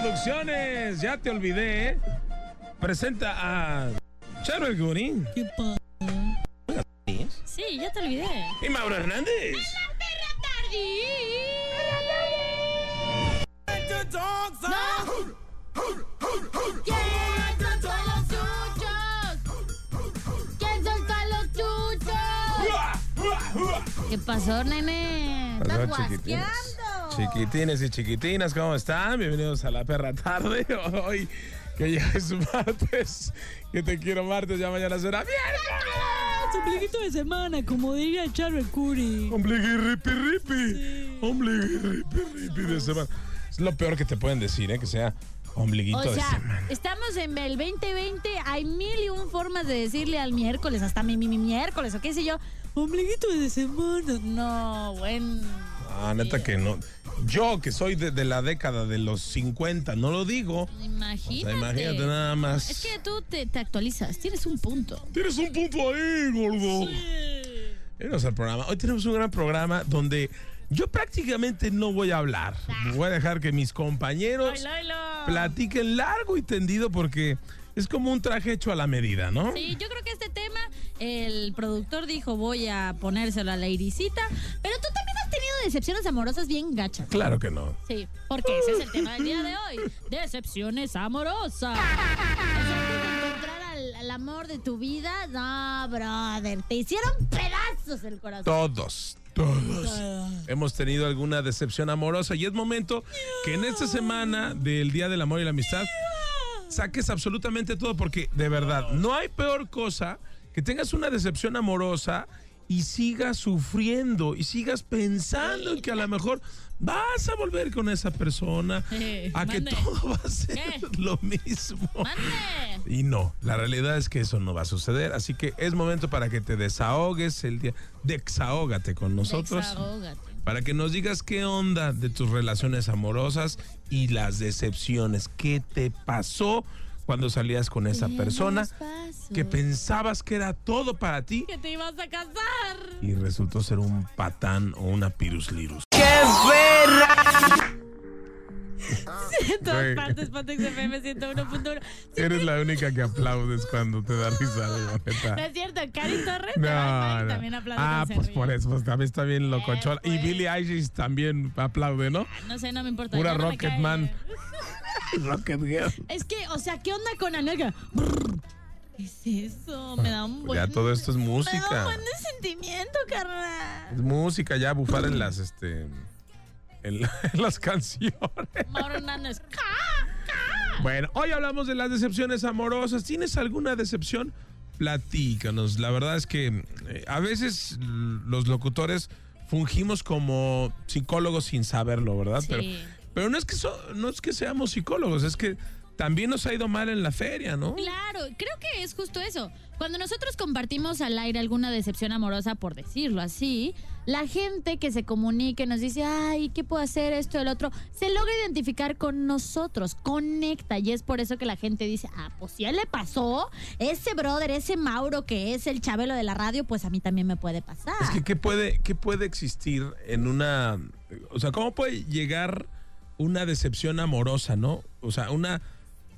Producciones, ya te olvidé. ¿eh? Presenta a Charo El Gurín ¿Qué pasa? Sí, ya te olvidé. y Mauro Hernández. ¿Quién soltó los chuchos? ¿Quién soltó los chuchos? ¿Qué pasó, nene? ¿Estás guasqueando? Chiquitines y chiquitinas, ¿cómo están? Bienvenidos a la perra tarde. Hoy, que ya es martes. Que te quiero martes, ya mañana será miércoles. Ombliguito de semana, como diría Charlie Curry. Ombligui ripi ripi. Ombligui ripi ripi de semana. Es lo peor que te pueden decir, ¿eh? Que sea ombliguito O de semana. estamos en el 2020, hay mil y un formas de decirle al miércoles, hasta mi, mi, mi miércoles, o qué sé yo. Ombliguito de semana. No, bueno. Ah, neta que no. Yo, que soy de, de la década de los 50, no lo digo. O Imagínate. sea, imagínate nada más. Es que tú te, te actualizas, tienes un punto. Tienes un punto ahí, gordo. Bienvenidos al programa. Hoy tenemos un gran programa donde yo prácticamente no voy a hablar. Voy a dejar que mis compañeros platiquen largo y tendido porque es como un traje hecho a la medida, ¿no? Sí, yo creo que este tema, el productor dijo, voy a ponérselo a la irisita, pero tú también decepciones amorosas bien gachas. Claro que no. Sí, porque ese es el tema del día de hoy. Decepciones amorosas. Encontrar al, al amor de tu vida, no, brother, te hicieron pedazos el corazón. Todos, todos hemos tenido alguna decepción amorosa y es momento que en esta semana del Día del Amor y la Amistad saques absolutamente todo porque de verdad no hay peor cosa que tengas una decepción amorosa y sigas sufriendo y sigas pensando en que a lo mejor vas a volver con esa persona, Eh, a que todo va a ser ¿Qué? lo mismo. Mande. Y no, la realidad es que eso no va a suceder, así que es momento para que te desahogues el día, desahógate con nosotros, Desahógate. para que nos digas qué onda de tus relaciones amorosas y las decepciones, qué te pasó cuando salías con esa persona. Que pensabas que era todo para ti que te ibas a casar. y resultó ser un patán o una pirus lirus. En todas Güey. partes, Pontex FM 101.1. Eres la única que aplaudes cuando te da risa, la neta. No es cierto, Cari Torres No, no. también aplaude Ah, cuando se pues ríe. por eso, pues también está bien locochona. Y pues. Billie Eilish también aplaude, ¿no? No sé, no me importa. Pura ya no me Rocket cae. Man. Rocket Girl. Es que, o sea, ¿qué onda con Anaga? Brr. ¿Qué es eso? Me da un buen... Ya todo esto es Me da un música. buen de sentimiento, carnal. Es música, ya bufar en las, este, en, la- en las canciones. Mauro Hernández. Bueno, hoy hablamos de las decepciones amorosas. ¿Tienes alguna decepción? Platícanos. La verdad es que eh, a veces los locutores fungimos como psicólogos sin saberlo, ¿verdad? Sí. Pero, pero no es que so- no es que seamos psicólogos, es que también nos ha ido mal en la feria, ¿no? Claro, creo que es justo eso. Cuando nosotros compartimos al aire alguna decepción amorosa, por decirlo así, la gente que se comunique nos dice, ay, ¿qué puedo hacer esto, el otro? Se logra identificar con nosotros, conecta. Y es por eso que la gente dice, ah, pues si a él le pasó, ese brother, ese Mauro que es el chabelo de la radio, pues a mí también me puede pasar. Es que ¿qué puede, qué puede existir en una... O sea, ¿cómo puede llegar una decepción amorosa, no? O sea, una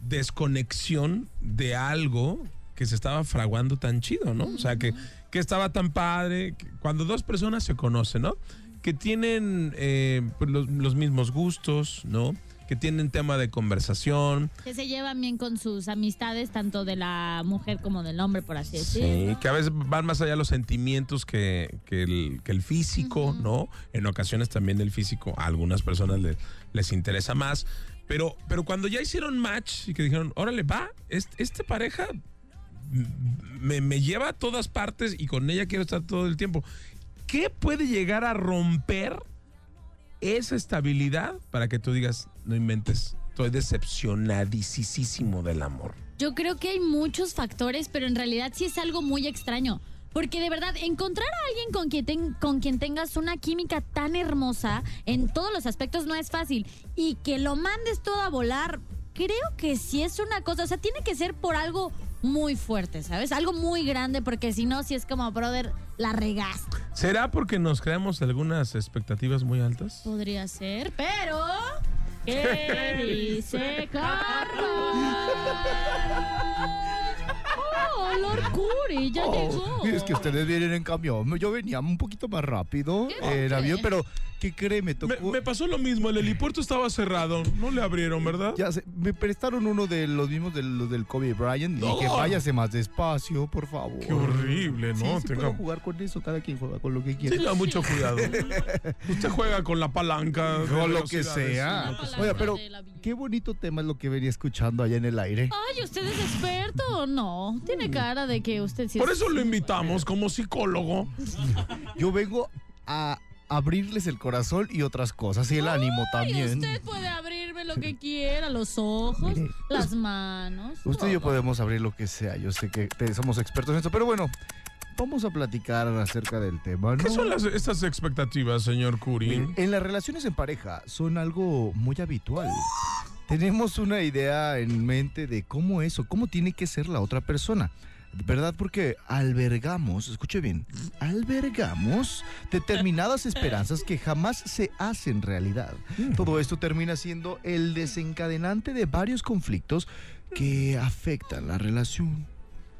desconexión de algo que se estaba fraguando tan chido, ¿no? O sea, que, que estaba tan padre, que cuando dos personas se conocen, ¿no? Que tienen eh, pues, los, los mismos gustos, ¿no? Que tienen tema de conversación. Que se llevan bien con sus amistades, tanto de la mujer como del hombre, por así Sí, decirlo. que a veces van más allá los sentimientos que, que el, que el físico, ¿no? En ocasiones también el físico a algunas personas le- les interesa más. Pero, pero cuando ya hicieron match y que dijeron, órale, va, este, esta pareja me, me lleva a todas partes y con ella quiero estar todo el tiempo. ¿Qué puede llegar a romper esa estabilidad para que tú digas, no inventes, estoy decepcionadísimo del amor? Yo creo que hay muchos factores, pero en realidad sí es algo muy extraño. Porque de verdad, encontrar a alguien con quien, con quien tengas una química tan hermosa en todos los aspectos no es fácil. Y que lo mandes todo a volar, creo que sí es una cosa. O sea, tiene que ser por algo muy fuerte, ¿sabes? Algo muy grande, porque si no, si es como, brother, la regaste. ¿Será porque nos creamos algunas expectativas muy altas? Podría ser, pero. ¿Qué dice Carlos? ¡Oh, Lord Curry! ¡Ya Oh, llegó! Es que ustedes vienen en camión. Yo venía un poquito más rápido en avión, pero ¿qué cree? Me tocó. Me, me pasó lo mismo, el helipuerto estaba cerrado, no le abrieron, ¿verdad? Ya sé, me prestaron uno de los mismos de los del Kobe Bryant y No. dije, váyase más despacio, por favor. Qué horrible, Sí, ¿no? sí Tenga, puedo jugar con eso, cada quien juega con lo que quiere. tenga mucho cuidado. Usted juega con la palanca. Con lo que sea. sí, que. Oiga, pero qué bonito tema es lo que venía escuchando allá en el aire. Ay, ¿usted es experto o no? Tiene cara de que usted sí Por es- eso lo invitamos como psicólogo. Yo vengo a abrirles el corazón y otras cosas, y el ánimo también. usted puede abrirme lo que quiera, los ojos, Mire, las manos. Usted y yo podemos abrir lo que sea. Yo sé que te- somos expertos en esto, pero bueno, vamos a platicar acerca del tema. ¿no? ¿Qué son las, estas expectativas, señor Curi? Miren, en las relaciones en pareja son algo muy habitual. Tenemos una idea en mente de cómo es o cómo tiene que ser la otra persona. ¿Verdad? Porque albergamos, escuche bien, albergamos determinadas esperanzas que jamás se hacen realidad. Todo esto termina siendo el desencadenante de varios conflictos que afectan la relación.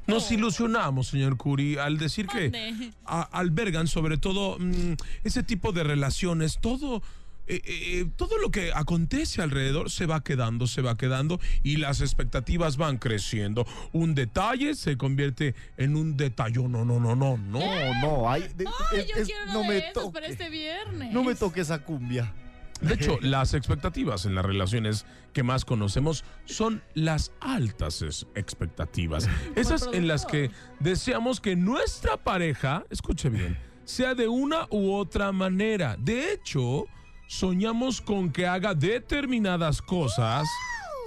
Nos ilusionamos, señor Curi, al decir que a- albergan sobre todo mm, ese tipo de relaciones, todo... eh, eh, todo lo que acontece alrededor se va quedando, se va quedando y las expectativas van creciendo. Un detalle se convierte en un detalle. No, no, no, no, no. No, no, hay, de- Ay, es- yo es- quiero uno no de me esos toque. para este viernes. No me toque esa cumbia. De hecho, las expectativas en las relaciones que más conocemos son las altas expectativas. Esas en las que deseamos que nuestra pareja, escuche bien, sea de una u otra manera. De hecho, soñamos con que haga determinadas cosas,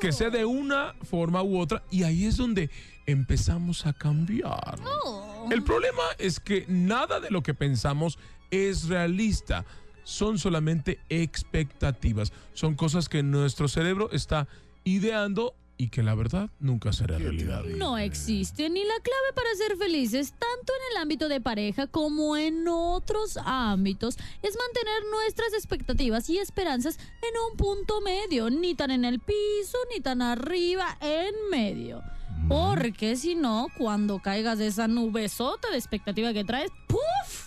que sea de una forma u otra, y ahí es donde empezamos a cambiar. Oh. El problema es que nada de lo que pensamos es realista. Son solamente expectativas. Son cosas que nuestro cerebro está ideando y que la verdad nunca será realidad. No existe ni la clave para ser felices, tanto en el ámbito de pareja como en otros ámbitos, es mantener nuestras expectativas y esperanzas en un punto medio, ni tan en el piso, ni tan arriba, en medio. Porque si no, cuando caigas de esa nubesota de expectativa que traes, ¡puf!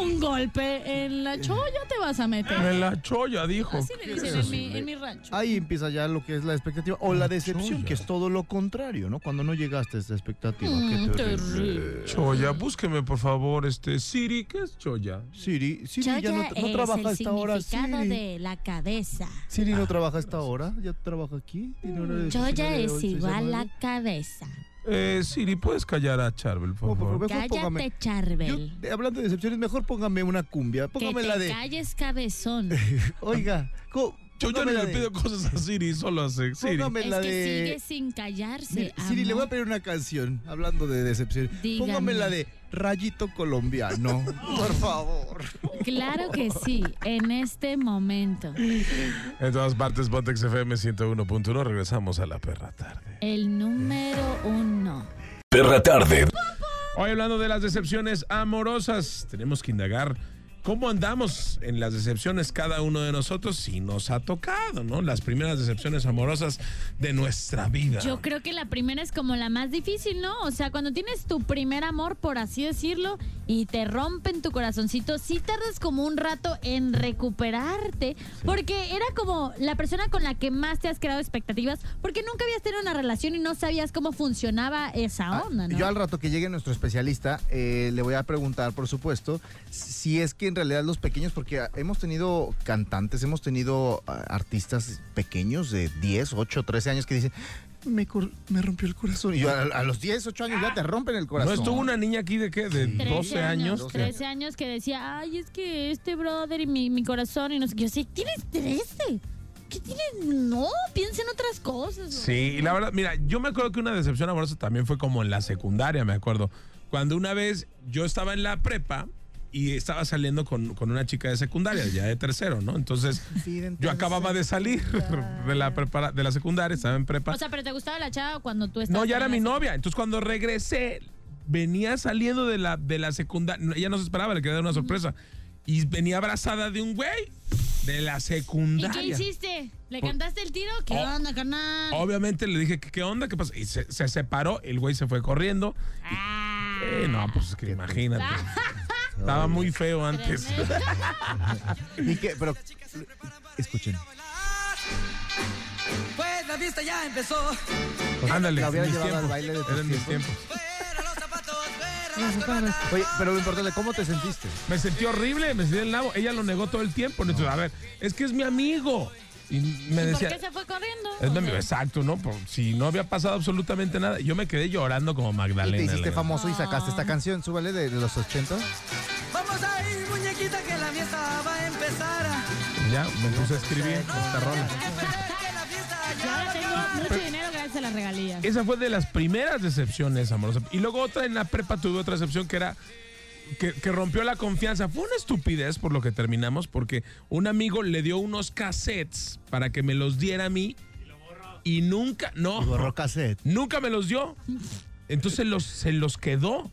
Un golpe en la cholla te vas a meter. En la cholla, dijo. Así le dicen en mi, en mi rancho. Ahí empieza ya lo que es la expectativa o la decepción, cholla. que es todo lo contrario, ¿no? Cuando no llegaste a esa expectativa. Mm, qué terrible. Choya, búsqueme por favor, este Siri, ¿qué es choya? Siri, Siri ya no, no es trabaja a esta hora. significado Siri. de la cabeza. Siri no trabaja a esta hora, ya trabaja aquí. Choya 19, es 11, igual a 19. cabeza. Eh, Siri, ¿puedes callar a Charbel, por por favor? Cállate, póngame- Yo, eh, hablando de decepciones, mejor póngame una cumbia. Que Póngame te la de. calles, cabezón. Oiga, co- Yo ya no le de- pido cosas a Siri, solo hace Siri. Póngame es la que de. sigue sin callarse. Siri, le voy a pedir una canción hablando de decepción. Dígame. Póngame la de Rayito Colombiano. Por favor. Claro que sí, en este momento. En todas partes, Botex FM 101.1. Regresamos a la perra tarde. El número uno. Perra tarde. Hoy hablando de las decepciones amorosas, tenemos que indagar cómo andamos en las decepciones cada uno de nosotros si nos ha tocado, ¿no? Las primeras decepciones amorosas de nuestra vida. Yo creo que la primera es como la más difícil, ¿no? O sea, cuando tienes tu primer amor, por así decirlo, y te rompen tu corazoncito, sí tardas como un rato en recuperarte, porque era como la persona con la que más te has creado expectativas, porque nunca habías tenido una relación y no sabías cómo funcionaba esa onda, ¿no? Ah, Yo al rato que llegue nuestro especialista, eh, le voy a preguntar, por supuesto, si es que en realidad los pequeños, porque hemos tenido cantantes, hemos tenido ah, artistas pequeños de 10, 8, 13 años que dicen, me, cor- me rompió el corazón. Y yo, a, a los 10, 8 años ya te rompen el corazón. ¿No estuvo una niña aquí de qué? De 13 12 años. 13 años que decía, ay, es que este brother y mi, mi corazón y no sé qué. Yo sé, tienes 13. ¿Qué tienes? No, piensa en otras cosas. Sí, y la verdad, mira, yo me acuerdo que una decepción amorosa también fue como en la secundaria, me acuerdo. Cuando una vez yo estaba en la prepa y estaba saliendo con, con una chica de secundaria, ya de tercero, ¿no? Entonces, yo acababa de salir de la, prepara- de la secundaria, estaba en prepa. O sea, pero ¿te gustaba la chava cuando tú estabas No, ya era mi novia. Entonces, cuando regresé, venía saliendo de la, de la secundaria. Ella no se esperaba, le quería dar una sorpresa. Y venía abrazada de un güey de la ¿Y secundaria. qué hiciste? ¿Le Por- cantaste el tiro? ¿Qué Oh. onda, carnal? Obviamente le dije, ¿qué, qué onda? ¿Qué pasa? Y se, se separó, el güey se fue corriendo. Ah. Eh, no, pues es que imagínate. Estaba muy feo antes. ¿Y qué? Pero, escuchen. Pues la fiesta ya empezó. Ándale, La hubiera llevado al baile de tus Eran mis tiempos. Oye, pero lo importante, ¿cómo te sentiste? Me sentí horrible, me sentí el nabo. Ella lo negó todo el tiempo. Entonces, a ver, es que es mi amigo. Y me ¿Por decía, qué se fue corriendo? es mi amigo, exacto, ¿no? Por, si no había pasado absolutamente nada. Yo me quedé llorando como Y Magdalena. te hiciste famoso y sacaste esta canción, súbale de, de los 80. Ya, me puse a escribir esta rola. Ahora tengo mucho dinero gracias a las regalías. Esa fue de las primeras decepciones amorosas. Y luego otra en la prepa tuve otra decepción que era que, que rompió la confianza. Fue una estupidez por lo que terminamos, porque un amigo le dio unos cassettes para que me los diera a mí y nunca, no, Y borró cassette. nunca me los dio. Entonces los, se los quedó.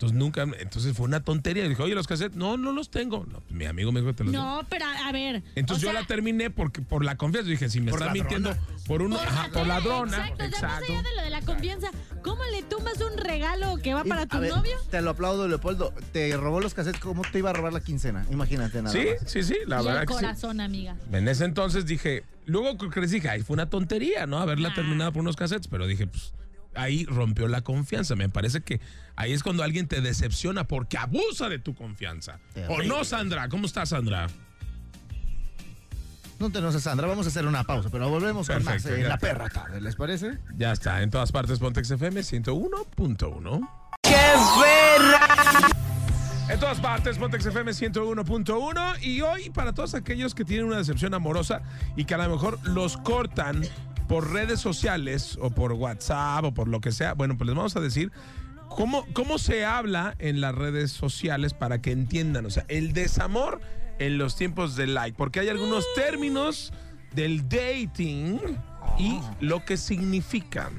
Entonces nunca, entonces fue una tontería. Dijo, oye, los cassettes, no, no los tengo. No, pues, mi amigo me dijo que te los. No, pero a ver. Entonces yo sea, la terminé porque, por la confianza. Dije, si me está mintiendo por, uno, Por, ajá, por ladrona. Exacto, o sea, más exacto. allá de lo de la confianza, ¿cómo le tumbas un regalo que va Y, para a tu ver, novio? Te lo aplaudo, Leopoldo. Te robó los cassettes, ¿cómo te iba a robar la quincena? Imagínate nada Sí, más. sí, sí, la y verdad el que sí. corazón, amiga. En ese entonces dije, luego les dije, ay, fue una tontería, ¿no? Haberla Ah. terminado por unos cassettes, pero dije, pues ahí rompió la confianza. Me parece que ahí es cuando alguien te decepciona porque abusa de tu confianza. ¿O no, Sandra? ¿Cómo estás, Sandra? No te enojes, Sandra. Vamos a hacer una pausa, pero volvemos con más en la perra tarde, ¿les parece? Ya está, en todas partes Pontex FM 101.1. En todas partes, Pontex FM 101.1. Y hoy, para todos aquellos que tienen una decepción amorosa y que a lo mejor los cortan por redes sociales o por WhatsApp o por lo que sea, bueno, pues les vamos a decir cómo, cómo se habla en las redes sociales para que entiendan. O sea, el desamor en los tiempos de like. Porque hay algunos términos del dating y lo que significan.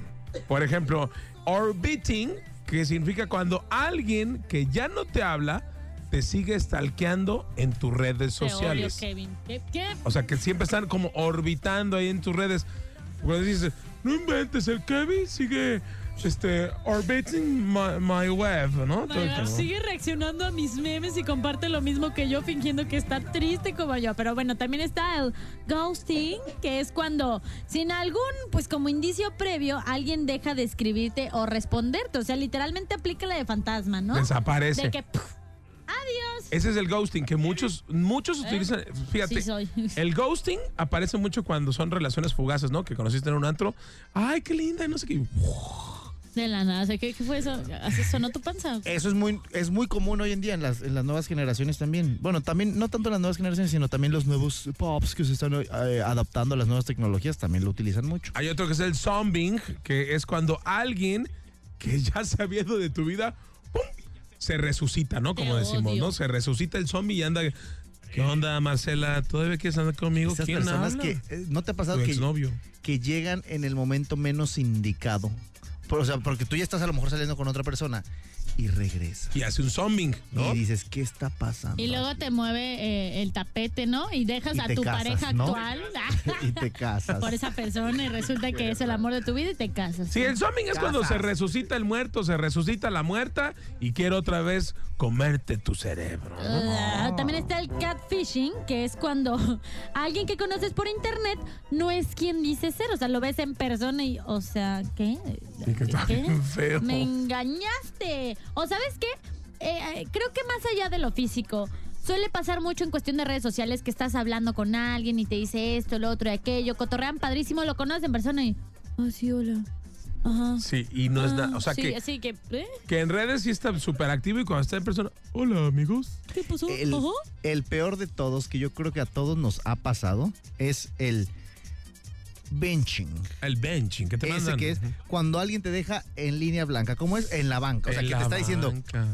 Por ejemplo, orbiting, que significa cuando alguien que ya no te habla te sigue stalkeando en tus redes Te odio, sociales. Kevin. ¿Qué? qué? O sea, que siempre están como orbitando ahí en tus redes. Cuando dices, no inventes, el Kevin sigue este, orbiting my, my web, ¿no? Sigue reaccionando a mis memes y comparte lo mismo que yo, fingiendo que está triste como yo. Pero bueno, también está el ghosting, que es cuando, sin algún, pues como indicio previo, alguien deja de escribirte o responderte. O sea, literalmente aplica la de fantasma, ¿no? Desaparece. De que, adiós. Ese es el ghosting que muchos, muchos utilizan. Fíjate, ¿Eh? Sí soy. el ghosting aparece mucho cuando son relaciones fugaces, ¿no? Que conociste en un antro. Ay, qué linda, y no sé qué. De la nada, o sea, ¿qué, qué fue eso? ¿Así sonó tu panza? Eso es muy, es muy común hoy en día en las, en las nuevas generaciones también. Bueno, también, no tanto en las nuevas generaciones, sino también los nuevos pops que se están eh, adaptando a las nuevas tecnologías también lo utilizan mucho. Hay otro que es el zombing, que es cuando alguien que ya ido de tu vida, ¡pum! se resucita, ¿no? Como Te decimos, odio. ¿no? Se resucita el zombie y anda. ¿Qué onda, Marcela? ¿Todavía quieres andar conmigo? Esas ¿Quién personas habla? que, eh, ¿no te ha pasado Tu que, exnovio. que llegan en el momento menos indicado? O sea, porque tú ya estás a lo mejor saliendo con otra persona y regresas. Y hace un zombing, ¿no? Y dices, ¿qué está pasando? Y luego te mueve eh, el tapete, ¿no? Y dejas Y a tu casas, pareja ¿no? actual y te casas. por esa persona y resulta que es el amor de tu vida y te casas. Sí, el zombing es cuando se resucita el muerto, se resucita la muerta y quiere otra vez comerte tu cerebro. ¿no? Ah, también está el catfishing, que es cuando alguien que conoces por internet no es quien dice ser. O sea, lo ves en persona y, o sea, ¿qué? Sí, que está bien feo. Me engañaste. O sabes qué? Eh, eh, creo que más allá de lo físico, suele pasar mucho en cuestión de redes sociales que estás hablando con alguien y te dice esto, lo otro y aquello, cotorrean padrísimo, lo conoces en persona y... Ah, sí, hola. Ajá. Sí, y no es nada. O sea, sí, que, así que, ¿eh? que en redes sí está súper activo y cuando está en persona, hola amigos. ¿Qué pasó? El, el peor de todos, que yo creo que a todos nos ha pasado, es el benching. El benching, que te Ese mandan. que es cuando alguien te deja en línea blanca. ¿Cómo es? En la banca. O sea, En que te está diciendo, banca.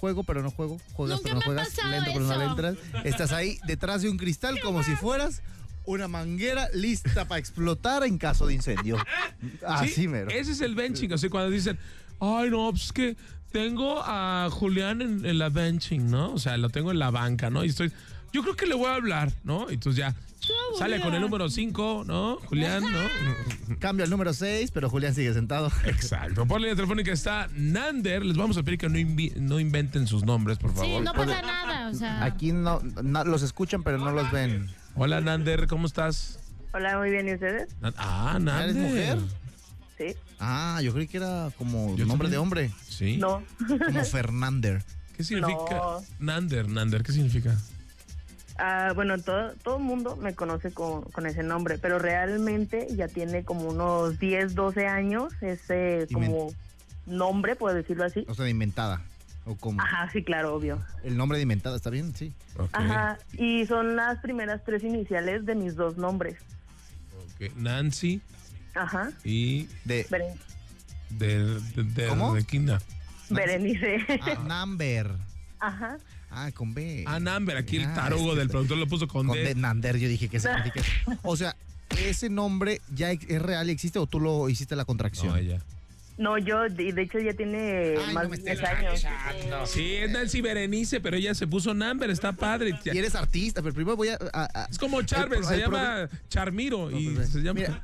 juego pero no juego, juegas Nunca pero no juegas, lento pero no entras. Estás ahí detrás de un cristal como si fueras una manguera lista para explotar en caso de incendio. Así Sí, mero. Ese es el benching. Así cuando dicen, ay, no, pues es que tengo a Julián en, en la benching, ¿no? O sea, lo tengo en la banca, ¿no? Y estoy, yo creo que le voy a hablar, ¿no? Y entonces ya sale con el número 5, ¿no? Julián, ¿no? Cambio al número 6, pero Julián sigue sentado. Exacto. Por línea telefónica está Nander. Les vamos a pedir que no, inventen sus nombres, por Sí, favor. no pasa nada, o sea. Aquí no, no- los escuchan, pero no los ven. Hola, Nander, ¿cómo estás? Hola, muy bien, ¿y ustedes? Ah, Nander. ¿Eres mujer? Sí. Ah, yo creí que era como Yo nombre también. de hombre. Sí. No. Como Fernander. ¿Qué significa? No. Nander, Nander, ¿qué significa? Ah, bueno, todo, todo el mundo me conoce con, con ese nombre, pero realmente ya tiene como unos 10, 12 años ese como nombre, puedo decirlo así. O sea, de inventada. O como Ajá, sí, claro, obvio. el nombre de inventada, ¿está bien? Sí. Ajá, y son las primeras tres iniciales de mis dos nombres. ok. Nancy Ajá, y De Beren- de, de, de, ¿Cómo? de. Berenice. ah. Ajá. Ah, con B. Ah, Nander, aquí el Ah, tarugo este- del productor lo puso con, Con D. D. Nander, yo dije que significa. O sea, ese nombre ya es real y existe o tú lo hiciste la contracción. No, ella. No, yo, de, de hecho, ya tiene Ay, más no de 10 estés años. Sí, es Nancy Berenice, pero ella se puso Namber, está padre. Y eres artista, pero primero voy a. a- a- Es como el Charvel, pro- se llama Charmiro y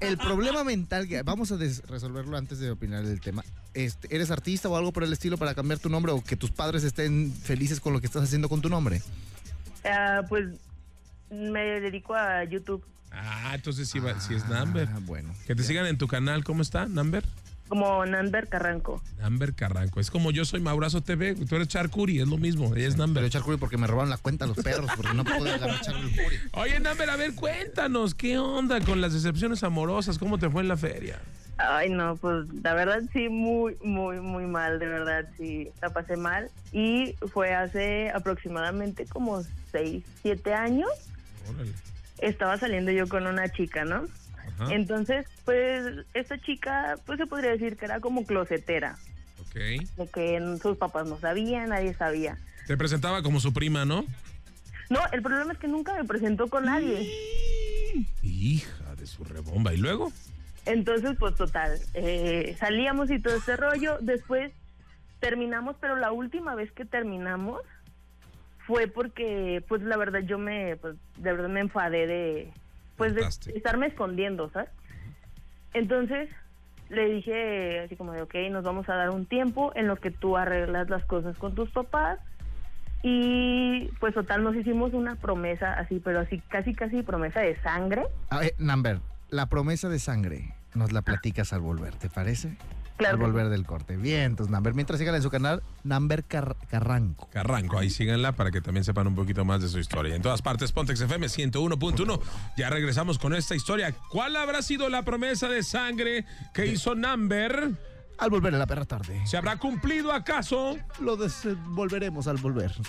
el problema mental que vamos a resolverlo antes de opinar del tema. Este, ¿Eres artista o algo por el estilo para cambiar tu nombre o que tus padres estén felices con lo que estás haciendo con tu nombre? Ah, pues me dedico a YouTube. Ah, entonces sí, va- sí es Namber. Ah, bueno. Que te sigan en tu canal, ¿cómo está, Namber? Como Nanber Carranco. Namber Carranco. Es como yo soy Maurazo TV, tú eres Charcuri, es lo mismo, ella es Pero Namber. echar porque me robaron la cuenta los perros, porque no puedo agarrar Charlie Curry. Oye, Namber, a ver, cuéntanos, ¿qué onda con las decepciones amorosas? ¿Cómo te fue en la feria? Ay, no, pues la verdad sí, muy, muy, muy mal, de verdad, sí, la pasé mal. Y fue hace aproximadamente como 6, 7 años. Órale. Estaba saliendo yo con una chica, ¿no? Ajá. Entonces, pues esta chica, pues se podría decir que era como closetera, Ok. de que sus papás no sabían, nadie sabía. Te presentaba como su prima, ¿no? No, el problema es que nunca me presentó con nadie. Hija de su rebomba. ¿Y luego? Entonces, pues total, eh, salíamos y todo ese rollo. Después terminamos, pero la última vez que terminamos fue porque, pues la verdad, yo me, pues de verdad me enfadé de, pues de estarme escondiendo, ¿sabes? Entonces le dije así como de, ok, nos vamos a dar un tiempo en lo que tú arreglas las cosas con tus papás. Y pues total, nos hicimos una promesa así, pero así casi, casi promesa de sangre. A ver, Namber, la promesa de sangre nos la platicas al volver, ¿te parece? Claro al sí. volver del corte. Bien, entonces Namber, mientras sigan en su canal, Namber Car- Carranco. Carranco, ahí síganla para que también sepan un poquito más de su historia. En todas partes, Pontex FM 101.1. Ya regresamos con esta historia. ¿Cuál habrá sido la promesa de sangre que hizo Namber? Al volver en la perra tarde. ¿Se habrá cumplido acaso? Lo desenvolveremos al volver.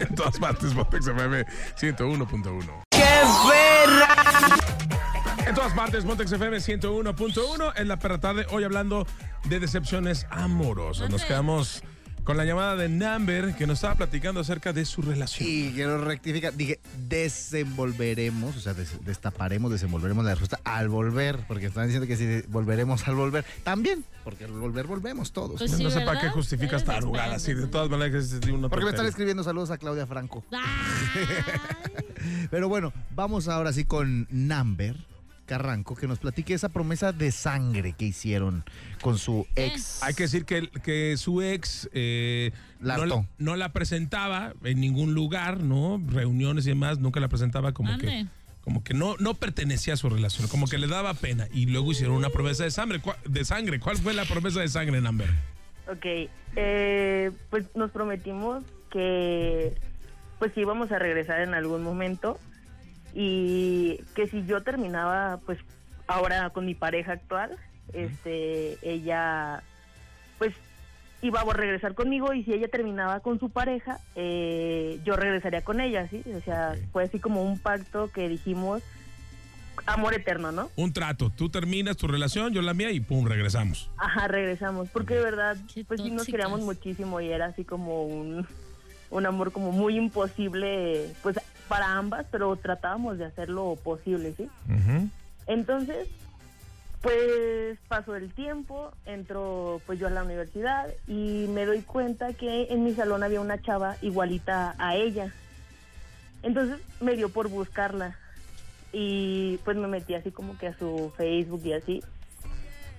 En todas partes, Pontex FM 101.1. En todas partes, Montex FM 101.1 en la perra tarde. Hoy hablando de decepciones amorosas. Nos quedamos con la llamada de Namber que nos estaba platicando acerca de su relación. Y quiero rectificar, dije, desenvolveremos, o sea, des- destaparemos, desenvolveremos la respuesta al volver, porque están diciendo que si volveremos al volver, también, porque al volver volvemos todos. Pues sí, no sé para ¿verdad? qué justificas Eres tarugada así. De todas maneras, es una Porque me están tontería. escribiendo saludos a Claudia Franco. Ay. Pero bueno, vamos ahora sí con Namber Carranco, que nos platique esa promesa de sangre que hicieron con su ex. Hay que decir que, que su ex eh, no, la presentaba en ningún lugar, ¿no? Reuniones y demás, nunca la presentaba como que como que no, no pertenecía a su relación, como que le daba pena. Y luego hicieron una promesa de sangre. ¿Cuál, de sangre. ¿Cuál fue la promesa de sangre, Namber? Ok, eh, pues nos prometimos que pues íbamos a regresar en algún momento y que si yo terminaba pues ahora con mi pareja actual, este, ella, pues, iba a regresar conmigo y si ella terminaba con su pareja, eh, yo regresaría con ella, ¿sí? O sea, fue así como un pacto que dijimos, amor eterno, ¿no? Un trato. Tú terminas tu relación, yo la mía y pum, regresamos. Ajá, regresamos, porque de verdad, Qué pues sí nos queríamos muchísimo y era así como un, un amor como muy imposible, pues para ambas, pero tratábamos de hacer lo posible, ¿sí? Entonces, pues pasó el tiempo, entro pues yo a la universidad y me doy cuenta que en mi salón había una chava igualita a ella. Entonces me dio por buscarla y pues me metí así como que a su Facebook y así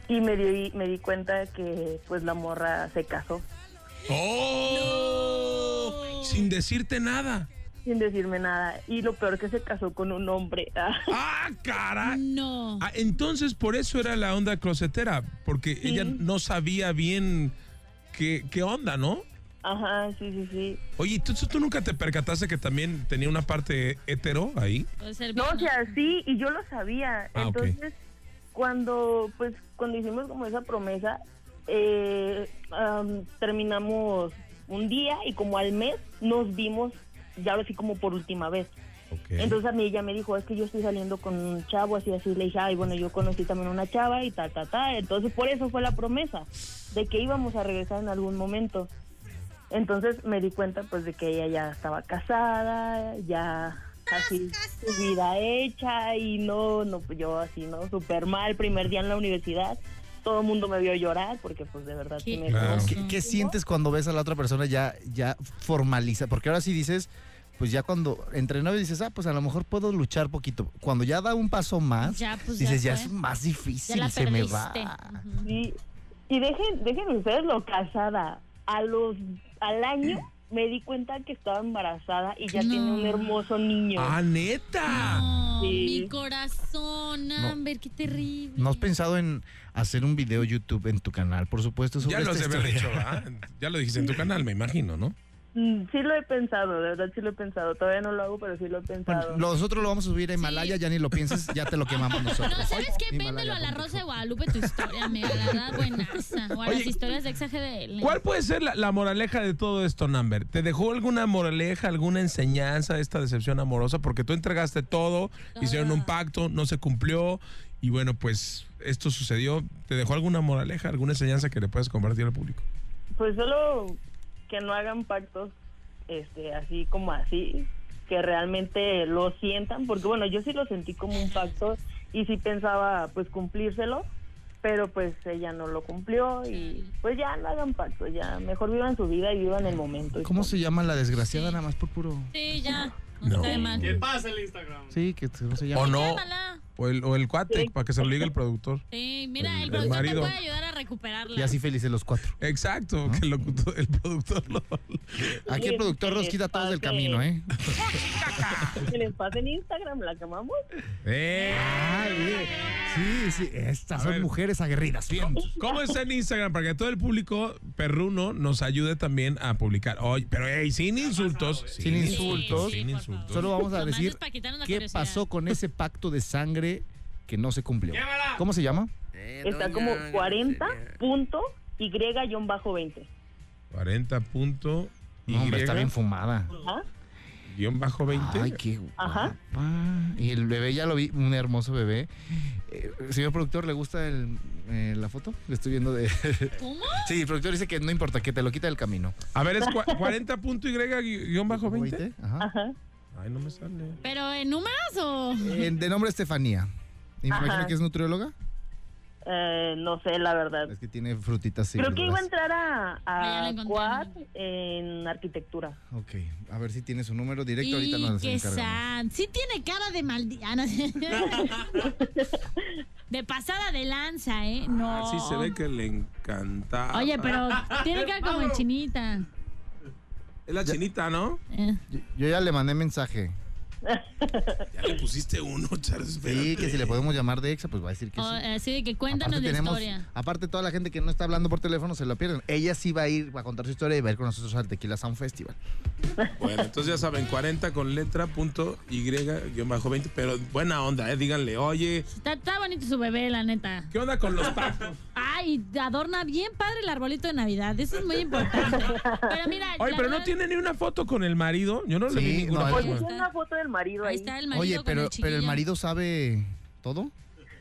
y me di, me di cuenta que pues la morra se casó ¡Oh! Sin decirte nada. Sin decirme nada y lo peor que se casó con un hombre. ¡Ah, cara! No. Ah, entonces por eso era la onda closetera, porque ella no sabía bien qué, qué onda, ¿no? Ajá, sí, sí, sí. Oye, entonces tú nunca te percataste que también tenía una parte hetero ahí. Puede ser No, o sea, sí, y yo lo sabía. Ah. Entonces, cuando pues cuando hicimos como esa promesa, eh, am, terminamos un día y como al mes nos vimos ya ahora sí como por última vez. Entonces a mí ella me dijo, es que yo estoy saliendo con un chavo, así, así. Le dije, ay, bueno, yo conocí también una chava y ta, ta, ta. Entonces por eso fue la promesa, de que íbamos a regresar en algún momento. Entonces me di cuenta pues de que ella ya estaba casada, ya así su vida hecha y no, no, pues yo así, ¿no? Súper mal, primer día en la universidad. Todo el mundo me vio llorar porque pues de verdad Qué sí me... Claro. ¿Qué, qué sientes cuando ves a la otra persona ya, ya formaliza? Porque ahora sí dices, pues ya cuando entre novios dices, ah, pues a lo mejor puedo luchar poquito. Cuando ya da un paso más, Ya, pues, dices, ya es más Ya difícil, la se me va. Sí. Y dejen, dejen ustedes lo casada. A los, al año me di cuenta que estaba embarazada y ya No. tiene un hermoso niño. ¡Ah, neta! No, Sí. mi corazón, Amber, qué terrible. ¿No has pensado en hacer un video YouTube en tu canal? Por supuesto, sobre Ya lo dicho, ¿verdad? Ya lo dijiste en tu canal, me imagino, ¿no? Mm, Sí lo he pensado, de verdad sí lo he pensado. Todavía no lo hago, pero sí lo he pensado. Bueno, nosotros lo vamos a subir a Himalaya, ya ni lo pienses, ya te lo quemamos nosotros. No, ¿sabes qué? Véndelo a la Rosa de. Guadalupe tu historia, amiga. La verdad, buenaza. O a las Oye, historias de XGDL. ¿Cuál puede ser la, la moraleja de todo esto, Namber? ¿Te dejó alguna moraleja, alguna enseñanza esta decepción amorosa? Porque tú entregaste todo, hicieron un pacto, no se cumplió y bueno, pues esto sucedió. ¿Te dejó alguna moraleja, alguna enseñanza que le puedes compartir al público? Pues solo que no hagan pactos este así como así, que realmente lo sientan, porque bueno, yo sí lo sentí como un pacto y sí pensaba pues cumplírselo, pero pues ella no lo cumplió y pues ya no hagan pactos, ya mejor vivan su vida y vivan el momento. ¿Cómo se llama la desgraciada Sí. nada más por puro? Sí, ya. No, No. está de mal. ¿Qué pasa el Instagram? Sí, que ¿cómo se llama? ¿O no? O el, o el cuate, Sí. para que se lo diga el productor. Sí, mira, El- el, el productor te marido. puede ayudar a recuperarla. Y así felices los cuatro. Exacto, que el, locutor- el productor lo... Aquí el productor nos quita todos del camino, ¿eh? Que les pase en Instagram, la quemamos. ¡Eh! Ay, bien. sí, sí, estas A son ver. mujeres aguerridas. Bien. ¿Cómo está en Instagram? Para que todo el público perruno nos ayude también a publicar. Oye, pero hey, sin insultos. Sin insultos. Sin por insultos. favor. Solo vamos a Nomás decir es para quitarnos la qué curiosidad. pasó con ese pacto de sangre que no se cumplió. Llévala. ¿Cómo se llama? Está como 40 punto y guion bajo 20. 40 punto y No, hombre, está bien fumada. Ajá. Guion bajo 20. Ay, qué Ajá. guapa. Y el bebé ya lo vi, un hermoso bebé. Eh, señor productor, ¿le gusta el, eh, la foto? Le estoy viendo de... ¿Cómo? sí, el productor dice que no importa, que te lo quita del camino. A ver, es cua- 40 punto y guion bajo 20. ¿Oíste? Ajá. Ajá. Ay, no me sale. ¿Pero en números o...? Eh, de nombre Estefanía. Ajá. imagino que es nutrióloga. Eh, no sé, la verdad. Es que tiene frutitas Creo que iba a entrar a, Ah, a. Quad en arquitectura. Ok, a ver si tiene su número directo. Ahorita Y nos qué sad. Sí tiene cara de maldita. de pasada de lanza, ¿eh? No. Ah, sí se ve que le encanta. Oye, pero tiene cara como en chinita. Es la chinita, ¿no? Eh. Yo, yo ya le mandé mensaje. Ya le pusiste uno, Charles. Sí, espérate. que si le podemos llamar de exa, pues va a decir que O, sí. así de que cuéntanos aparte, la tenemos, historia. aparte toda la gente que no está hablando por teléfono se lo pierden. Ella sí va a ir, va a contar su historia y va a ir con nosotros al Tequila Sound Festival. Bueno, entonces ya saben, 40 con letra punto Y guion bajo 20, pero buena onda, ¿eh? Díganle, oye, Está, está bonito su bebé, la neta. ¿qué onda con los pactos? Ay, adorna bien padre el arbolito de Navidad. Eso es muy importante. Pero mira, Oye, pero no tiene ni una foto con el marido. Yo no le Sí, vi ninguna no, foto. Pues hice una foto del marido Ahí ahí. está el marido Oye, con pero, el pero el chiquillo. marido sabe todo.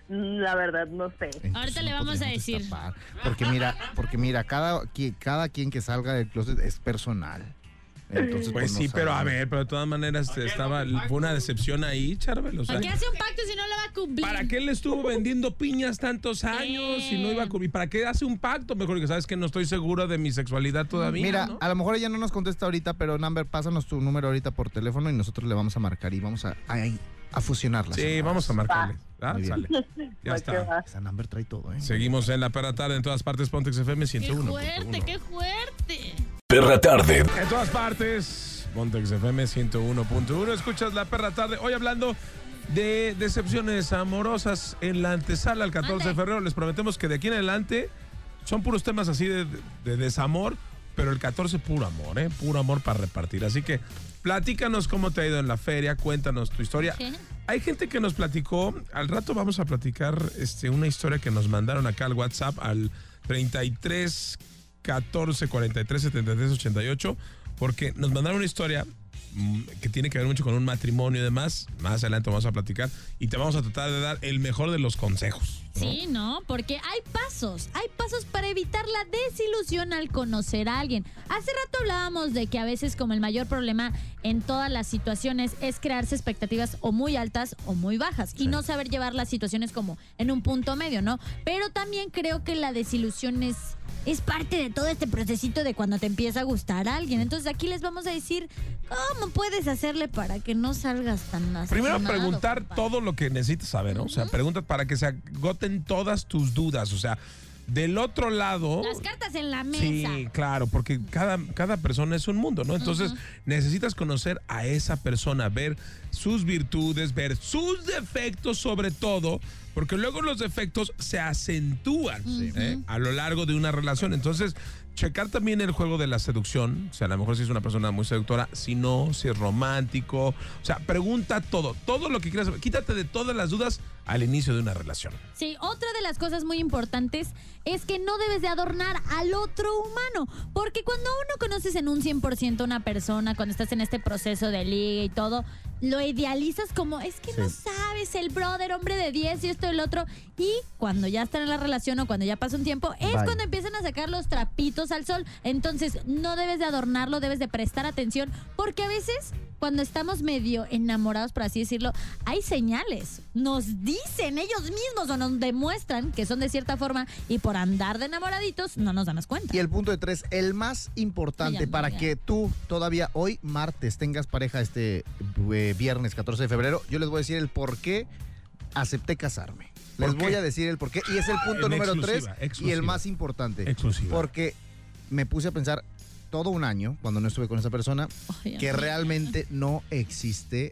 La verdad, no sé. Ahorita le vamos a podríamos decir. destapar. Porque mira, porque mira, cada, qui- cada quien que salga del closet es personal. Entonces, Pues no sí, pero a ver, pero de todas maneras estaba, fue una decepción ahí, Charbel. O sea, ¿Para qué hace un pacto si no lo va a cumplir? ¿Para qué le estuvo vendiendo piñas tantos años y no iba a cumplir? ¿Para qué hace un pacto? Mejor que sabes que no estoy seguro de mi sexualidad todavía. Mira, ¿no? a lo mejor ella no nos contesta ahorita, pero Number, pásanos tu número ahorita por teléfono y nosotros le vamos a marcar y vamos a, a, a fusionarla. Sí, vamos a marcarle. ¿Ah? Muy bien. Sale. Ya está. Esa Number trae todo, ¿eh? Seguimos en la perra tarde en todas partes. Pontex FM ¡Qué 101. fuerte, qué fuerte! Perra tarde. En todas partes. Pontex FM 101.1. Escuchas la perra tarde. Hoy hablando de decepciones amorosas en la antesala al 14 de febrero. Les prometemos que de aquí en adelante son puros temas así de, de desamor, pero el 14 puro amor, ¿eh? Puro amor para repartir. Así que platícanos cómo te ha ido en la feria, cuéntanos tu historia. ¿Qué? Hay gente que nos platicó, al rato vamos a platicar este, una historia que nos mandaron acá al WhatsApp al 33 14 43 73 88, porque nos mandaron una historia mm, que tiene que ver mucho con un matrimonio y demás. Más adelante vamos a platicar y te vamos a tratar de dar el mejor de los consejos. Sí, ¿no? Porque hay pasos, hay pasos para evitar la desilusión al conocer a alguien. Hace rato hablábamos de que a veces como el mayor problema en todas las situaciones es crearse expectativas o muy altas o muy bajas y no saber llevar las situaciones como en un punto medio, ¿no? Pero también creo que la desilusión es es parte de todo este procesito de cuando te empieza a gustar a alguien. Entonces aquí les vamos a decir cómo puedes hacerle para que no salgas tan Primero asesinado, preguntar compadre. todo lo que necesitas saber, ¿no? O sea, pregunta para que se agoten todas tus dudas. O sea, del otro lado... Las cartas en la mesa. Sí, claro, porque cada, cada persona es un mundo, ¿no? Entonces necesitas conocer a esa persona, ver sus virtudes, ver sus defectos sobre todo, porque luego los defectos se acentúan ¿eh? a lo largo de una relación. Entonces, checar también el juego de la seducción, o sea, a lo mejor si es una persona muy seductora, si no, si es romántico, o sea, pregunta todo, todo lo que quieras quítate de todas las dudas al inicio de una relación. Sí, otra de las cosas muy importantes es que no debes de adornar al otro humano, porque cuando uno conoces en un 100% a una persona, cuando estás en este proceso de liga y todo, lo idealizas como, es que no sabes, el brother, hombre de 10 y esto y el otro, y cuando ya están en la relación o cuando ya pasa un tiempo, es Bye. cuando empiezan a sacar los trapitos al sol, entonces no debes de adornarlo, debes de prestar atención, porque a veces cuando estamos medio enamorados, por así decirlo, hay señales. Nos dicen ellos mismos o nos demuestran que son de cierta forma y por andar de enamoraditos no nos damos cuenta. Y el punto de tres, el más importante para que tú todavía hoy, martes, tengas pareja este eh, viernes 14 de febrero, yo les voy a decir el por qué acepté casarme. Les voy a decir el por qué. Y es el punto En número exclusiva, tres y exclusiva. el más importante. Exclusiva. Porque me puse a pensar todo un año, cuando no estuve con esa persona, que realmente no existe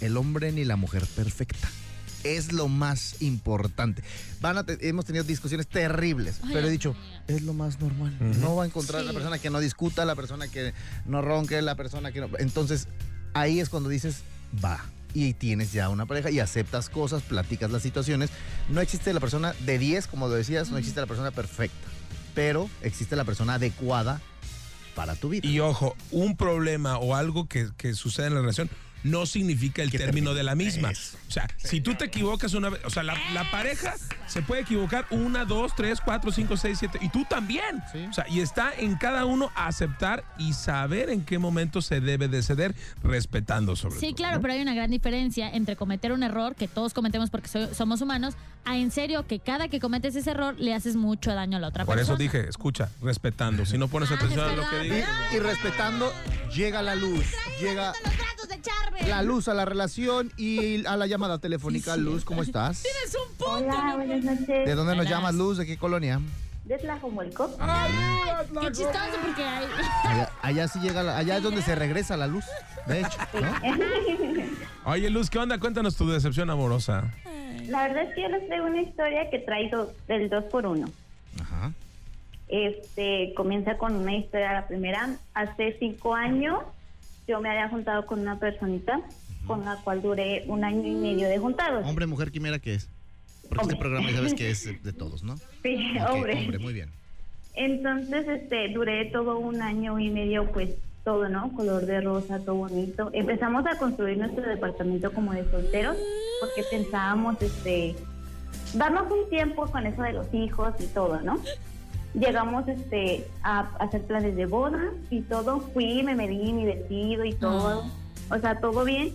el hombre ni la mujer perfecta. Es lo más importante. Van a te- hemos tenido discusiones terribles, Ay, pero he dicho, es lo más normal. No va a encontrar Sí. la persona que no discuta, la persona que no ronque, la persona que no... Entonces, ahí es cuando dices, va. Y tienes ya una pareja y aceptas cosas, platicas las situaciones. No existe la persona de 10, como lo decías, no existe la persona perfecta. Pero existe la persona adecuada para tu vida. Y ojo, un problema o algo que, que sucede en la relación no significa el término de la misma. Eso. O sea, si tú te equivocas una vez, o sea, la, la pareja se puede equivocar una, dos, tres, cuatro, cinco, seis, siete, y tú también. Sí. O sea, y está en cada uno aceptar y saber en qué momento se debe de ceder, respetando sobre todo. Sí, claro, ¿no? pero hay una gran diferencia entre cometer un error, que todos cometemos porque so- somos humanos, a en serio que cada que cometes ese error le haces mucho daño a la otra Por persona. eso dije, escucha, respetando. Si no pones Ay, atención a lo que digo. y respetando, llega la luz. Llega los brazos de La luz a la relación y a la llamada telefónica. Sí, Luz, ¿cómo estás? Es un punto. Hola, ¿no? buenas noches. ¿De dónde nos Hola. llamas, Luz? ¿De qué colonia? De Tlajomulco. Qué chistoso porque hay... Allá, allá sí llega, la- allá es donde se regresa la luz, de hecho, ¿no? Oye, Luz, ¿qué onda? Cuéntanos tu decepción amorosa. La verdad es que yo les traigo una historia que trae dos, del 2 por 1 Ajá. Este, comienza con una historia, la primera, hace cinco años yo me había juntado con una personita con la cual duré un año y medio de juntados. Hombre, mujer, quimera, ¿qué es? Porque Hombre. este programa ya sabes que es de todos, ¿no? Sí, hombre. Hombre, muy bien. Entonces, este, duré todo un año y medio, pues, todo, ¿no? Color de rosa, todo bonito. Empezamos a construir nuestro departamento como de solteros, porque pensábamos, este, darnos un tiempo con eso de los hijos y todo, ¿no? Llegamos, este, a, a hacer planes de boda y todo. Fui, me medí mi vestido y todo. O sea, todo bien.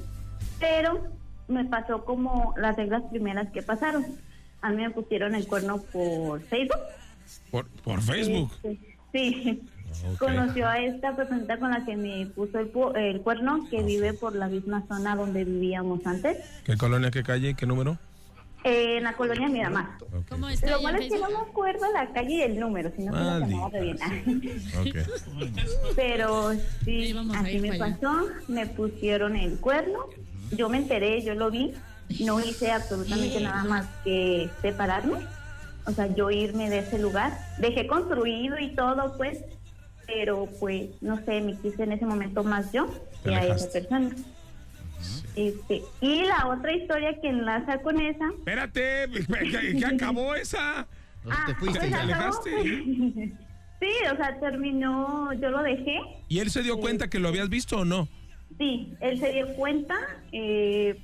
Pero me pasó como las reglas primeras que pasaron. A mí me pusieron el cuerno por Facebook. Por, por Facebook. Este, Sí. Conoció a esta persona con la que me puso el, pu- el cuerno, que vive por la misma zona donde vivíamos antes, ¿Qué colonia, qué calle, qué número? Eh, en la colonia Miramar. Ok. ¿Cómo está Lo malo es que no me acuerdo la calle y el número, si no se lo llamaba re bien. Pero Sí, así me pasó, me pusieron el cuerno, yo me enteré, yo lo vi, no hice absolutamente nada más que separarme, o sea, yo irme de ese lugar, dejé construido y todo, pues, pero pues, no sé, me quise en ese momento más yo que a esa persona. Este, y la otra historia que enlaza con esa, Espérate, ¿qué, qué acabó esa? Sea, te fuiste pues, ¿Te ya. acabó. alejaste? sí, o sea, terminó, yo lo dejé, ¿Y él se dio cuenta que lo habías visto o no? Sí, él se dio cuenta. eh,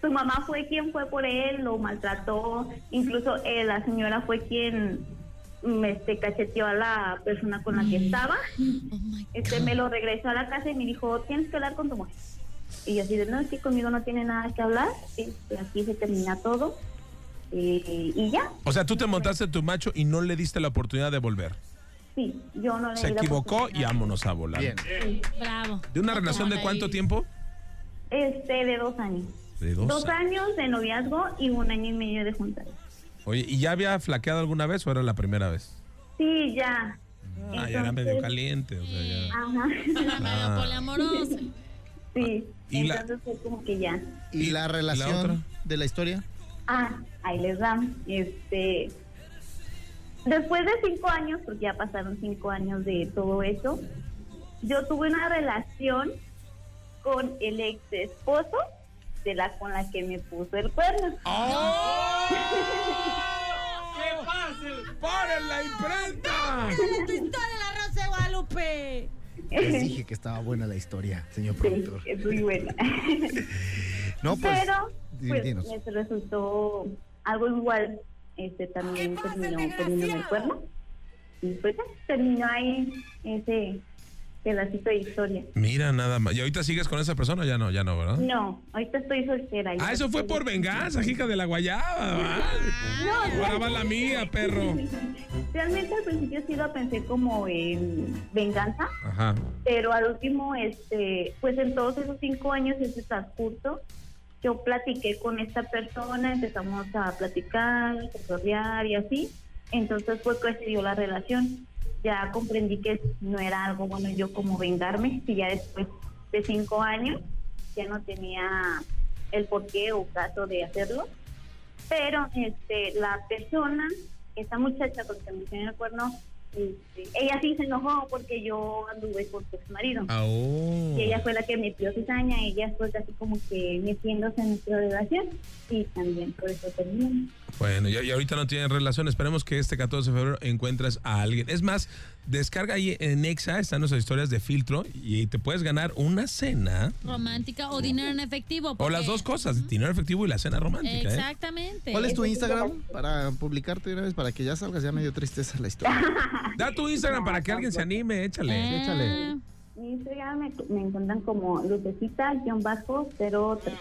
su mamá fue quien fue por él, lo maltrató. Incluso eh, la señora fue quien mm, este, cacheteó a la persona con la que estaba. Oh Este, me lo regresó a la casa y me dijo, tienes que hablar con tu mujer. Y yo así de, no, es que conmigo no tiene nada que hablar. Este, aquí se termina todo. eh, y ya, O sea, tú te montaste tu macho y no le diste la oportunidad de volver. sí, yo no le Se equivocó y vámonos a volar. Bien. Bravo. ¿De una No relación de cuánto tiempo? Este, de dos años. De dos. Dos años de noviazgo y un año y medio de juntar. Oye, ¿y ya había flaqueado alguna vez o era la primera vez? Sí, ya. Ah, ya era medio caliente. O sea, ya. Ajá. Era medio Ah. poliamoroso. Sí, ¿Y la- entonces fue como que ya. ¿Y la relación de la historia? Ah, ahí les da. Este, después de cinco años, porque ya pasaron cinco años de todo eso, yo tuve una relación con el ex esposo de la con la que me puso el cuerno. ¡Qué fácil! ¡Paren la imprenta! ¡Tu historia, la Rosa de Guadalupe! Les dije que estaba buena la historia, señor Sí, productor. es muy buena. No, pues. Pero pues, resultó algo igual. Este también terminó poniéndome el cuerno. Y pues ya, terminó ahí ese pedacito de historia. Mira, nada más. ¿Y ahorita sigues con esa persona? Ya no, ya no, ¿verdad? No, ahorita estoy soltera. Ah, eso fue por venganza, hija de la guayaba. Ahora va la mía, perro. Realmente al principio sí lo pensé como en venganza, Ajá. pero al último, este, pues en todos esos cinco años, ese transcurso, yo platiqué con esta persona, empezamos a platicar, a y así. Entonces fue que se dio la relación. Ya comprendí que no era algo bueno yo como vengarme, y ya después de cinco años ya no tenía el porqué o caso de hacerlo. Pero este la persona, esta muchacha con que me el cuerno, este, ella sí se enojó porque yo anduve con su marido. Ah, oh. Y ella fue la que metió cizaña, ella fue casi como que metiéndose en nuestra relación y también por eso terminó. Bueno, y, y ahorita no tienen relación. Esperemos que este 14 de febrero encuentres a alguien. Es más, descarga ahí en Exa, están nuestras historias de filtro y te puedes ganar una cena Romántica o dinero en efectivo. o las dos cosas, dinero efectivo y la cena romántica. ¿eh? Exactamente. ¿Cuál es tu Instagram para publicarte una vez para que ya salgas ya medio tristeza la historia? Da tu Instagram para que alguien se anime, échale. Eh, échale. Mi Instagram me, me encuentran como lucecita-03.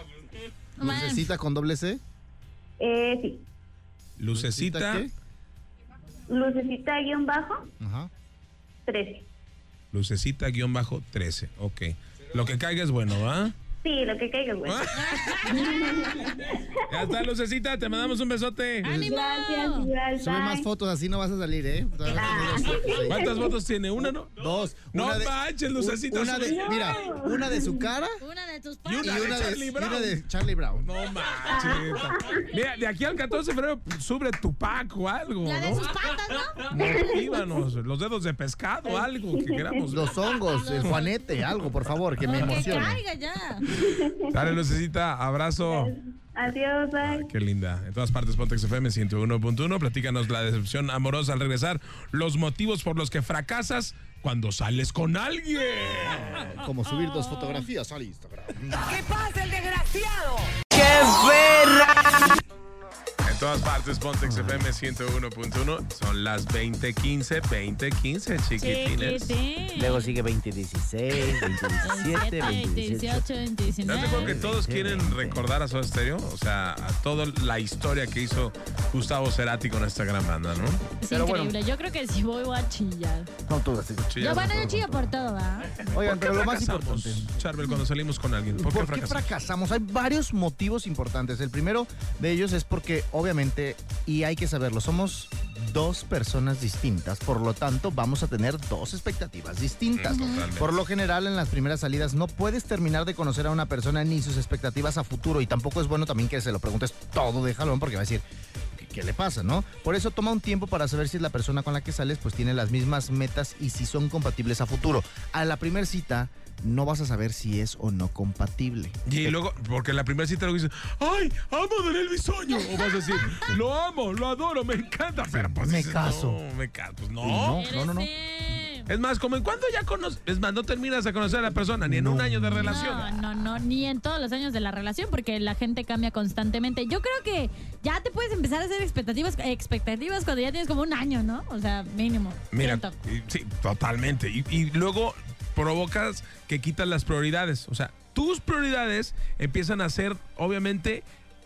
man, Lucecita con doble C. Eh, sí, Lucecita. ¿qué? lucecita-13. Ajá. Lucecita guion bajo 13. Ok. Lo que caiga es bueno, ¿va? Sí, lo que caiga, güey. Ya está, Lucecita, te mandamos un besote. ¡Ánimo! Gracias, igual. Sube más fotos, así no vas a salir, ¿eh? Ah. ¿Cuántas fotos tiene? ¿Una, no? Dos. No Una de- manches, Lucecita. Una de, sube- mira, una de su cara Una de tus Y padres. y una de una de, Charlie y Brown. una de Charlie Brown. No manches. Mira, de aquí al 14 de febrero sube tu pack o algo, La de ¿no? sus patas, ¿no? Motívanos, los dedos de pescado, algo que queramos. Los hongos, el juanete, algo, por favor, que me Que emocione. caiga ya. Dale, Lucecita, abrazo. Adiós, bye. Qué linda. En todas partes, Pontex FM 101.1. Platícanos la decepción amorosa al regresar. Los motivos por los que fracasas cuando sales con alguien. Como subir dos fotografías al Instagram. ¿Qué pasa, el desgraciado? En todas partes, Pontex FM 101.1. Son las 20.15, 20.15, chiquitines. Chiquitín. Luego sigue 2016, 2017, 18, 2018. 29. ¿Estás de acuerdo que todos quieren recordar a Soda Stereo? O sea, a toda la historia que hizo Gustavo Cerati con esta gran banda, ¿no? Es Pero bueno. increíble. Yo creo que si voy, voy a chillar. No, tú así. Chillas Yo, bueno, por yo todo. chillo por todo, ¿verdad? Oigan, pero lo más importante. Charbel, cuando salimos con alguien. ¿Por, qué fracasamos? fracasamos? Hay varios motivos importantes. El primero de ellos es porque, obviamente, y hay que saberlo, somos dos personas distintas. Por lo tanto, vamos a tener dos expectativas distintas. Mm, totalmente. Por lo general, en las primeras salidas no puedes terminar de conocer a una persona ni sus expectativas a futuro. Y tampoco es bueno también que se lo preguntes todo de jalón porque va a decir, ¿qué, qué le pasa, no? Por eso toma un tiempo para saber si la persona con la que sales pues tiene las mismas metas y si son compatibles a futuro. A la primera cita no vas a saber si es o no compatible. Y luego, porque la primera cita luego dices, ¡ay, amo a Daniel Bisoño! O vas a decir, lo amo, lo adoro, me encanta. Pero pues Me dices, caso. No, me caso. Pues no. No, no, no. Es más, como en cuando ya conoces, es más, no terminas de conocer a la persona, ni en un año de relación. No, no, no, ni en todos los años de la relación, porque la gente cambia constantemente. Yo creo que ya te puedes empezar a hacer expectativas, expectativas cuando ya tienes como un año, ¿no? O sea, mínimo. Mira, y- sí, totalmente. Y, y luego provocas que quitas las prioridades. O sea, tus prioridades empiezan a ser, obviamente,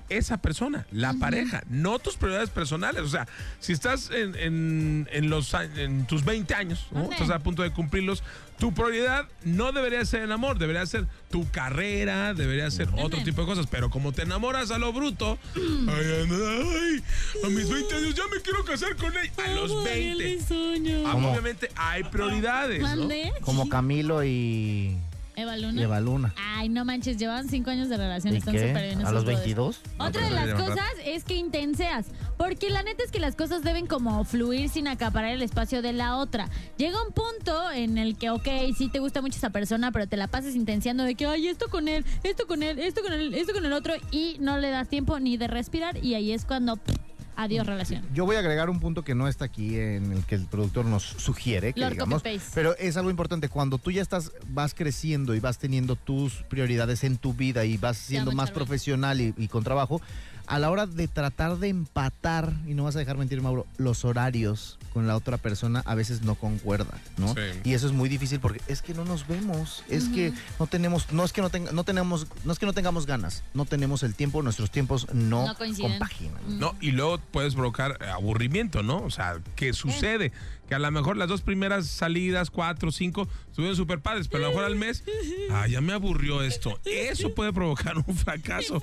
esa persona, la pareja, no tus prioridades personales. O sea, si estás en, en- en los, en tus 20 años, estás a punto de cumplirlos, tu prioridad no debería ser el amor, debería ser tu carrera, debería ser otro tipo de cosas. Pero como te enamoras a lo bruto, ay, ay, a mis 20 años ya me quiero casar con él. A los 20. Ah, ¿Cómo? Obviamente hay prioridades, ¿no? Como Camilo y, Eva y Luna. Eva Luna. Ay, no manches, llevan cinco años de relación, ¿Y están qué? súper bien. ¿A los brothers. 22? Otra de las cosas es que intenseas, porque la neta es que las cosas deben como fluir sin acaparar el espacio de la otra. Llega un punto en el que, ok, sí te gusta mucho esa persona, pero te la pasas intensiando de que, ay, esto con él, esto con él, esto con él, esto con el otro, y no le das tiempo ni de respirar, y ahí es cuando, pff, adiós relación. Yo voy a agregar un punto que no está aquí en el que el productor nos sugiere, que Lord digamos, pero es algo importante. Cuando tú ya estás, vas creciendo y vas teniendo tus prioridades en tu vida y vas siendo más profesional y, y con trabajo, a la hora de tratar de empatar, y no vas a dejar mentir, Mauro, los horarios con la otra persona a veces no concuerdan, ¿no? Sí. Y eso es muy difícil porque es que no nos vemos, es que no tenemos, no es que no, tenga- no tenemos, no es que no tengamos ganas, no tenemos el tiempo, nuestros tiempos no, No coinciden. compaginan. No, y luego puedes provocar aburrimiento, ¿no? O sea, ¿qué sucede? Que a lo mejor las dos primeras salidas, cuatro, cinco, estuvieron súper padres, pero a lo mejor al mes, ah, ya me aburrió esto. Eso puede provocar un fracaso.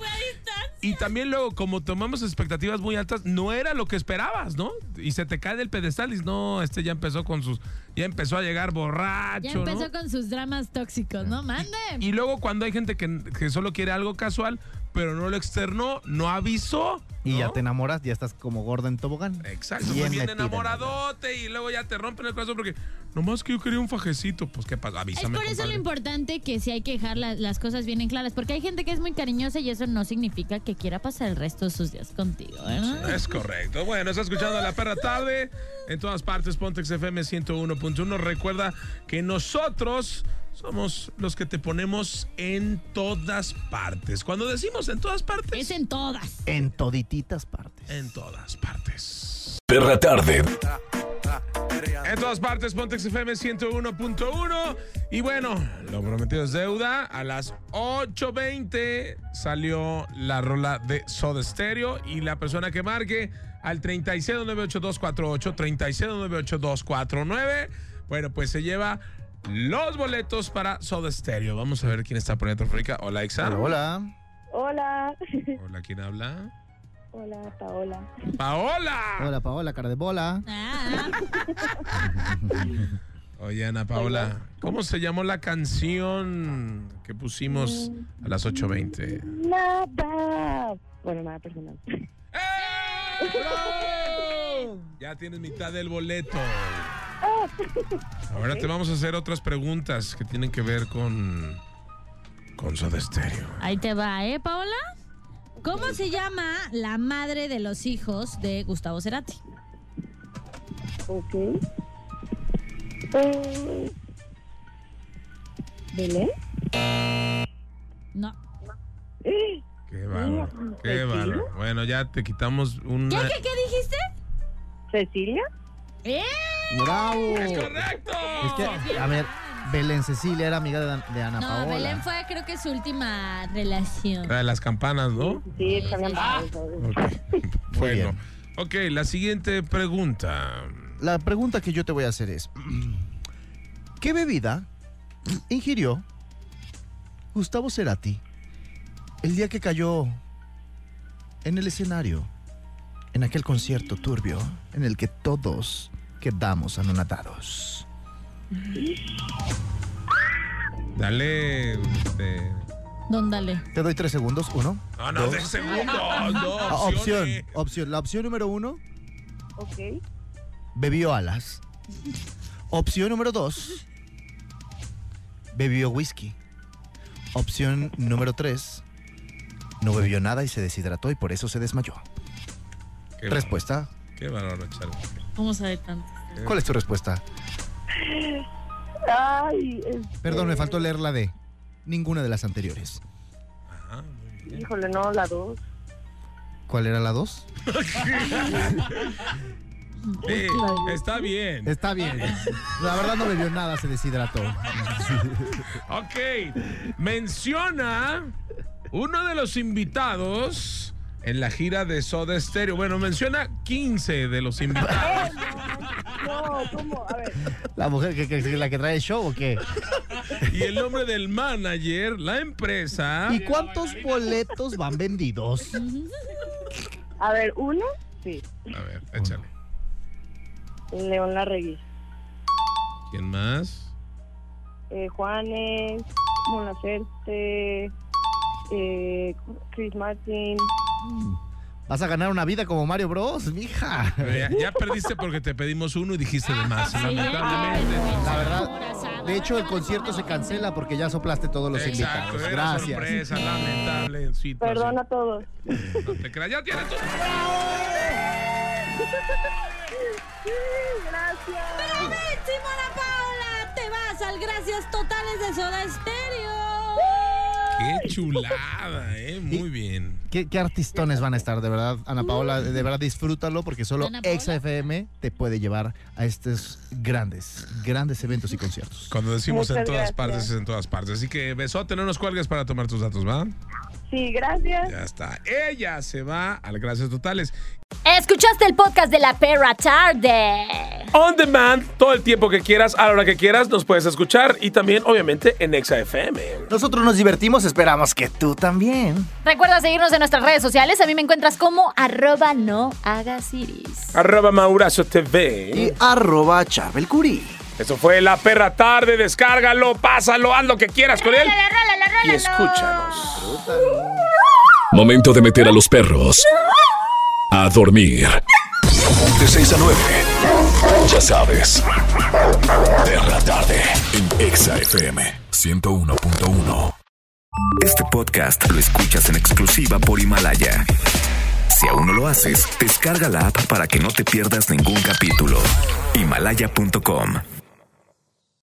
Y también luego, como tomamos expectativas muy altas, no era lo que esperabas, ¿no? Y se te cae del pedestal y no, este ya empezó con sus, ya empezó a llegar borracho, Ya empezó ¿no? con sus dramas tóxicos, ¿no? Mande. Y luego cuando hay gente que, que solo quiere algo casual, pero no lo externó, no avisó. Y ¿no? ya te enamoras, ya estás como gorda en tobogán. Exacto, Bien muy bien en enamoradote y luego ya te rompen el corazón porque nomás que yo quería un fajecito. Pues qué pasa, Es avísame. por eso lo importante que sí hay que dejar la- las cosas bien en claras, porque hay gente que es muy cariñosa y eso no significa que quiera pasar el resto de sus días contigo, ¿verdad? Es correcto. Bueno, está escuchando La Perra Tarde. En todas partes, Pontex FM 101.1. Recuerda que nosotros somos los que te ponemos en todas partes. Cuando decimos en todas partes, Es en todas. En todititas partes. en todas partes. Perra tarde. En todas partes, Pontex FM 101.1. Y bueno, lo prometido es deuda. A las 8.20 salió la rola de Soda Stereo. Y la persona que marque al 36982248, 36982249, bueno, pues se lleva los boletos para Soda Stereo. Vamos a ver quién está poniendo telefónica. Hola, Exa. Hola. Hola. Hola, ¿quién habla? Hola, Paola. ¡Paola! Hola, Paola, cara de bola. Ah, Oye, Ana Paola, ¿cómo se llamó la canción que pusimos a las 8.20? Nada. Bueno, nada personal. Ya tienes mitad del boleto. Ahora te vamos a hacer otras preguntas que tienen que ver con con Soda Stereo. ahí te va, ¿eh, Paola? ¿Cómo se llama la madre de los hijos de Gustavo Cerati? Ok. Eh, ¿Belén? No. Qué bárbaro, qué bárbaro. Bueno, ya te quitamos ¿Qué, una. qué, qué dijiste? ¿Cecilia? ¡Eh! ¡Bravo! ¡Es correcto! Es que, a ver, Belén Cecilia era amiga de, Ana No, Paola. Belén fue creo que su última relación. La de las campanas, ¿no? Sí, sí. Ok. Bueno. Ok, la siguiente pregunta. La pregunta que yo te voy a hacer es: ¿Qué bebida ingirió Gustavo Cerati el día que cayó en el escenario, en aquel concierto turbio en el que todos quedamos anonadados? Dale. este, Don Dale. Te doy tres segundos. Uno. No, no, dos. de segundos. No, Ah, opción, opción. La opción número uno, Ok. bebió alas. Opción número dos, bebió whisky. Opción número tres, no bebió nada y se deshidrató y por eso se desmayó. Qué Respuesta. Qué bárbaro, Charlie. ¿Cómo sabe tanto? ¿Cuál es tu respuesta? Ay, este, Perdón, me faltó leer la D. Ninguna de las anteriores. Ajá, muy bien. Híjole, no, la dos. ¿Cuál era la dos? Sí, está bien. Está bien. La verdad no bebió nada, se deshidrató. Ok. Menciona uno de los invitados en la gira de Soda Stereo. Bueno, menciona 15 de los invitados. No, ¿cómo? A ver. ¿La mujer que, que- la que trae el show o qué? y el nombre del manager, la empresa. ¿Y cuántos boletos van vendidos? A ver, uno, sí. A ver, échale. León Larregui. ¿Quién más? Eh, Juanes, Mon Laferte, eh, Chris Martin. Vas a ganar una vida como Mario Bros, mija. Ya, ya perdiste porque te pedimos uno y dijiste de más. Lamentablemente. La verdad, de hecho, el concierto se cancela porque ya soplaste todos los Exacto, invitados. Gracias. sorpresa, lamentable situación. Perdón a todos. No te creas, ya tienes tu... Sí, gracias. ¡Bravísimo, Ana Paula! Te vas al Gracias Totales de Soda Stereo. Qué chulada, ¿eh? Muy bien. ¿Qué, qué artistones van a estar, de verdad, Ana Paola? De verdad, disfrútalo porque solo Ana Paola. Exa FM te puede llevar a estos grandes, grandes eventos y conciertos. Cuando decimos en todas gracias. partes, es en todas partes. Así que besote, no nos cuelgues para tomar tus datos, ¿va? Sí, gracias. Ya está. Ella se va al Gracias Totales. Escuchaste el podcast de la perra tarde. On demand, todo el tiempo que quieras, a la hora que quieras, nos puedes escuchar y también, obviamente, en Exa FM. Nosotros nos divertimos, esperamos que tú también. Recuerda seguirnos en nuestras redes sociales. A mí me encuentras como arroba no hagas iris. Arroba Mauracio TV. Y arroba Charbel Curí. Eso fue La Perra Tarde. Descárgalo, pásalo, haz lo que quieras con él. Y escúchanos. Momento de meter a los perros a dormir. De 6 a 9. Ya sabes. Perra Tarde en Exa FM 101.1. Este podcast lo escuchas en exclusiva por Himalaya. Si aún no lo haces, descarga la app para que no te pierdas ningún capítulo. Himalaya.com